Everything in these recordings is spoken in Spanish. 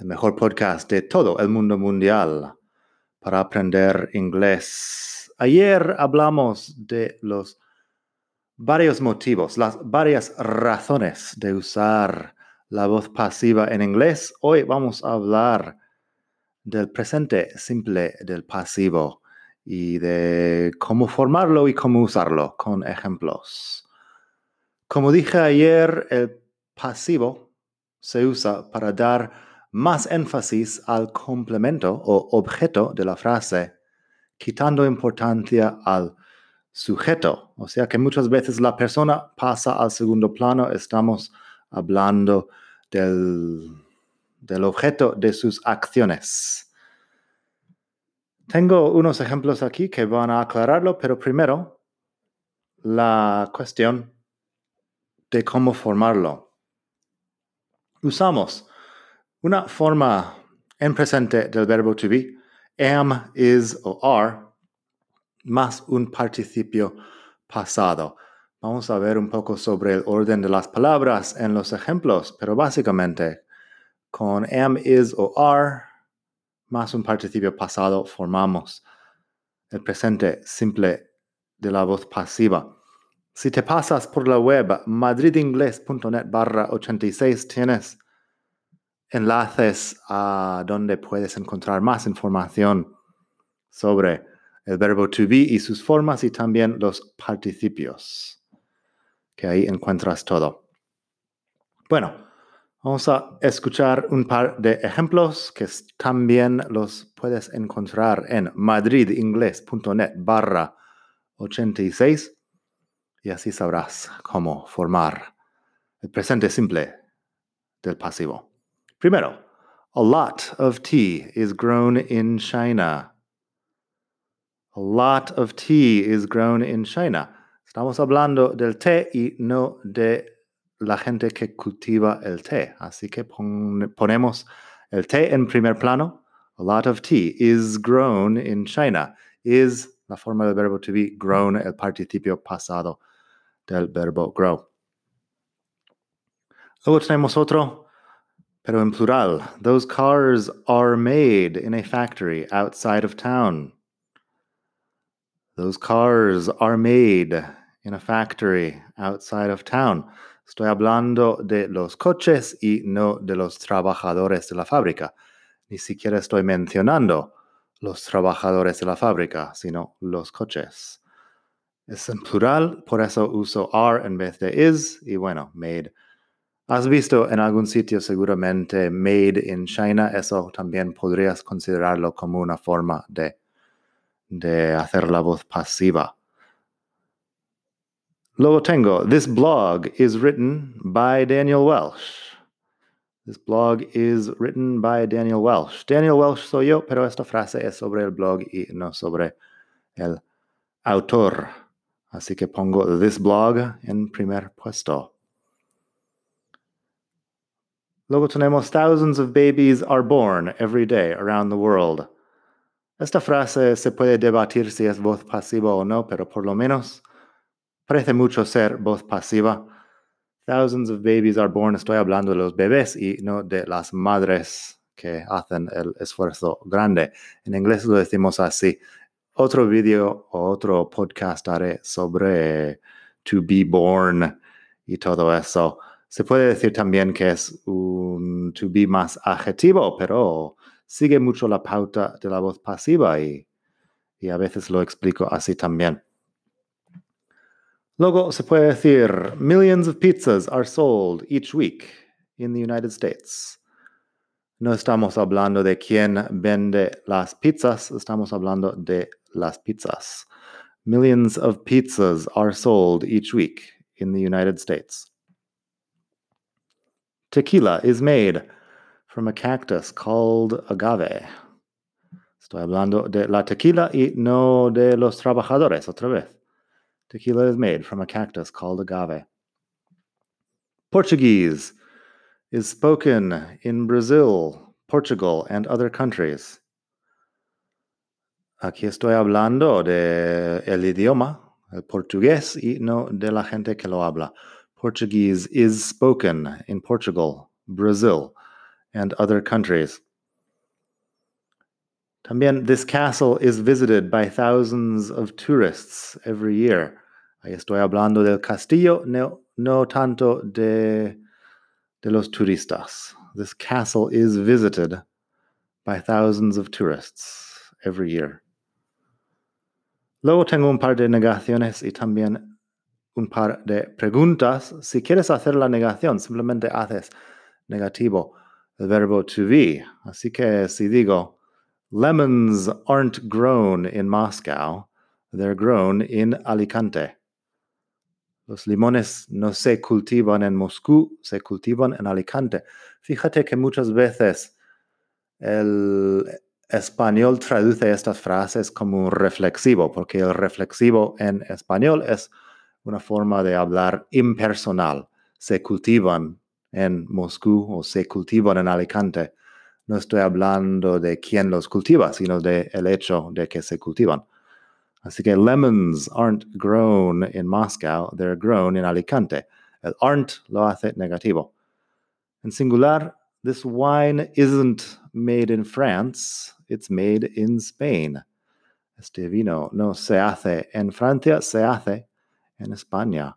el mejor podcast de todo el mundo mundial para aprender inglés. Ayer hablamos de los varios motivos, las varias razones de usar la voz pasiva en inglés. Hoy vamos a hablar del presente simple del pasivo y de cómo formarlo y cómo usarlo con ejemplos. Como dije ayer, el pasivo se usa para dar más énfasis al complemento o objeto de la frase, quitando importancia al sujeto. O sea que muchas veces la persona pasa al segundo plano, estamos hablando del, del objeto de sus acciones. Tengo unos ejemplos aquí que van a aclararlo, pero primero la cuestión de cómo formarlo. Usamos una forma en presente del verbo to be, am, is o are, más un participio pasado. Vamos a ver un poco sobre el orden de las palabras en los ejemplos, pero básicamente con am, is o are, más un participio pasado, formamos el presente simple de la voz pasiva. Si te pasas por la web madridingles.net barra 86, tienes enlaces a donde puedes encontrar más información sobre el verbo to be y sus formas y también los participios, que ahí encuentras todo. Bueno, vamos a escuchar un par de ejemplos que también los puedes encontrar en madridingles.net barra 86 y así sabrás cómo formar el presente simple del pasivo. Primero, a lot of tea is grown in China. A lot of tea is grown in China. Estamos hablando del té y no de la gente que cultiva el té. Así que ponemos el té en primer plano. A lot of tea is grown in China. Is la forma del verbo to be, grown el participio pasado del verbo grow. Luego tenemos otro. Pero en plural, those cars are made in a factory outside of town. Those cars are made in a factory outside of town. Estoy hablando de los coches y no de los trabajadores de la fábrica. Ni siquiera estoy mencionando los trabajadores de la fábrica, sino los coches. Es en plural, por eso uso are en vez de is y bueno, made Has visto en algún sitio seguramente Made in China, eso también podrías considerarlo como una forma de, de hacer la voz pasiva. Luego tengo, this blog is written by Daniel Welsh. This blog is written by Daniel Welsh. Daniel Welsh soy yo, pero esta frase es sobre el blog y no sobre el autor. Así que pongo this blog en primer puesto. Luego tenemos thousands of babies are born every day around the world. Esta frase se puede debatir si es voz pasiva o no, pero por lo menos parece mucho ser voz pasiva. Thousands of babies are born, estoy hablando de los bebés y no de las madres que hacen el esfuerzo grande. En inglés lo decimos así. Otro video o otro podcast haré sobre to be born y todo eso. Se puede decir también que es un to be más adjetivo, pero sigue mucho la pauta de la voz pasiva y, a veces lo explico así también. Luego se puede decir, millions of pizzas are sold each week in the United States. No estamos hablando de quién vende las pizzas, estamos hablando de las pizzas. Millions of pizzas are sold each week in the United States. Tequila is made from a cactus called agave. Estoy hablando de la tequila y no de los trabajadores otra vez. Tequila is made from a cactus called agave. Portuguese is spoken in Brazil, Portugal, and other countries. Aquí estoy hablando de el idioma, el portugués, y no de la gente que lo habla. Portuguese is spoken in Portugal, Brazil, and other countries. También, this castle is visited by thousands of tourists every year. Ahí estoy hablando del castillo, no, no tanto de, de los turistas. This castle is visited by thousands of tourists every year. Luego tengo un par de negaciones y también un par de preguntas. Si quieres hacer la negación, simplemente haces negativo el verbo to be. Así que si digo, lemons aren't grown in Moscow, they're grown in Alicante. Los limones no se cultivan en Moscú, se cultivan en Alicante. Fíjate que muchas veces el español traduce estas frases como reflexivo, porque el reflexivo en español es una forma de hablar impersonal. Se cultivan en Moscú o se cultivan en Alicante. No estoy hablando de quién los cultiva, sino de el hecho de que se cultivan. Así que lemons aren't grown in Moscow, they're grown in Alicante. El aren't lo hace negativo. En singular, this wine isn't made in France, it's made in Spain. Este vino no se hace en Francia, se hace en España.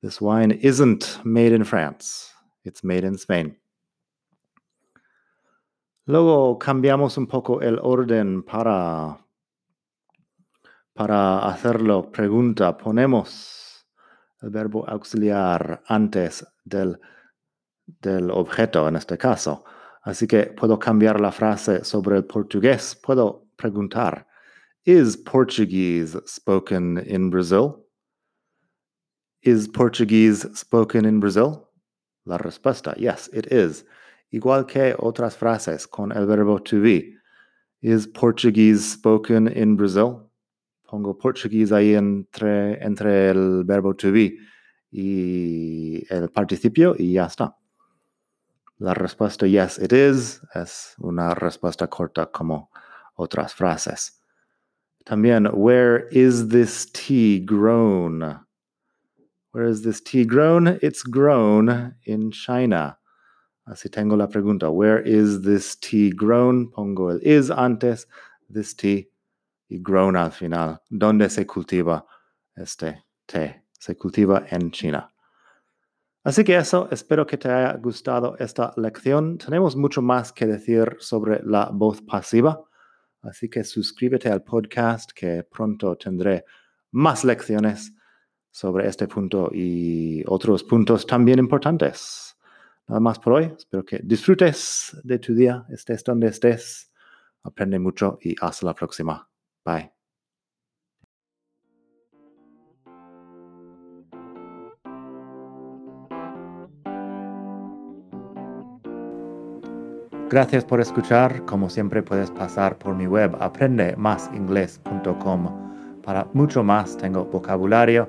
This wine isn't made in France, it's made in Spain. Luego cambiamos un poco el orden para, para hacerlo pregunta. Ponemos el verbo auxiliar antes del, del objeto en este caso. Así que puedo cambiar la frase sobre el portugués. Puedo preguntar, ¿Is Portuguese spoken in Brazil? Is Portuguese spoken in Brazil? La respuesta, yes, it is. Igual que otras frases con el verbo to be. Is Portuguese spoken in Brazil? Pongo Portuguese ahí entre, entre el verbo to be y el participio y ya está. La respuesta yes, it is es una respuesta corta como otras frases. También, where is this tea grown? Where is this tea grown? It's grown in China. Así tengo la pregunta. Where is this tea grown? Pongo el is antes, this tea, y grown al final. ¿Dónde se cultiva este té? Se cultiva en China. Así que eso, espero que te haya gustado esta lección. Tenemos mucho más que decir sobre la voz pasiva, así que suscríbete al podcast que pronto tendré más lecciones sobre este punto y otros puntos también importantes. Nada más por hoy, espero que disfrutes de tu día, estés donde estés, aprende mucho y hasta la próxima. Bye. Gracias por escuchar. Como siempre puedes pasar por mi web aprendemasingles.com. Para mucho más tengo vocabulario,